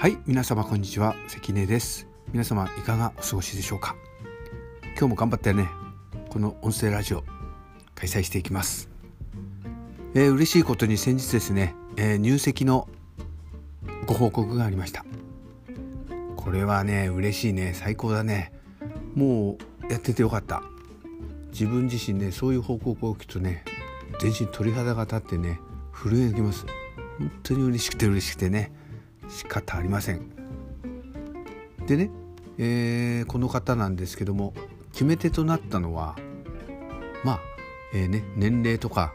はい皆様こんにちは。関根です。皆様いかがお過ごしでしょうか？今日も頑張ってねこの音声ラジオ開催していきます、えー、嬉しいことに先日ですね、えー、入籍のご報告がありました。これはね嬉しいね。最高だね。もうやっててよかった。自分自身ねそういう報告を聞くとね全身鳥肌が立ってね震えてきます。本当に嬉しくて嬉しくてね。仕方ありません。でね、えー、この方なんですけども決め手となったのはまあ、えー、ね、年齢とか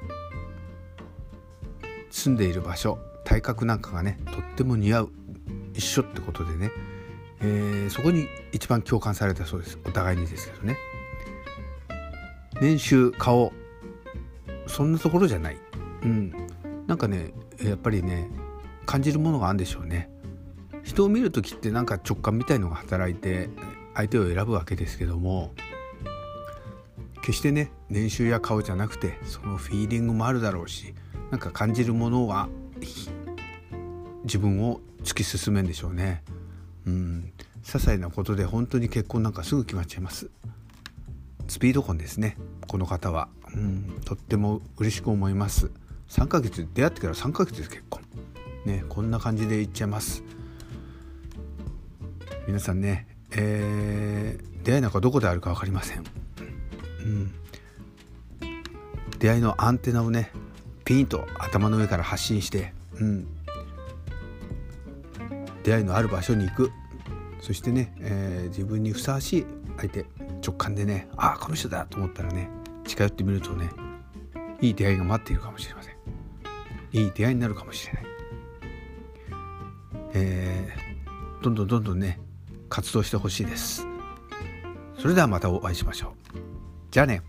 住んでいる場所体格なんかがねとっても似合う一緒ってことでね、えー、そこに一番共感されたそうです。お互いにですけどね。年収顔そんなところじゃない。うん。なんかねやっぱりね感じるものがあるんでしょうね。人を見る時ってなんか直感みたいのが働いて相手を選ぶわけですけども決してね年収や顔じゃなくてそのフィーリングもあるだろうしなんか感じるものは自分を突き進めんでしょうね。うん。些細なことで本当に結婚なんかすぐ決まっちゃいます。スピード婚ですね。この方は。うん。とっても嬉しく思います。3ヶ月出会ってから3ヶ月です結婚。ねこんな感じでいっちゃいます。皆さんね、えー、出会いなんかどこであるか分かりません、うん、出会いのアンテナをねピンと頭の上から発信して、うん、出会いのある場所に行く。そしてね、えー、自分にふさわしい相手直感でねああこの人だと思ったらね近寄ってみるとねいい出会いが待っているかもしれません。いい出会いになるかもしれない、えー、どんどんどんどんね活動してほしいです。それではまたお会いしましょう。じゃあね。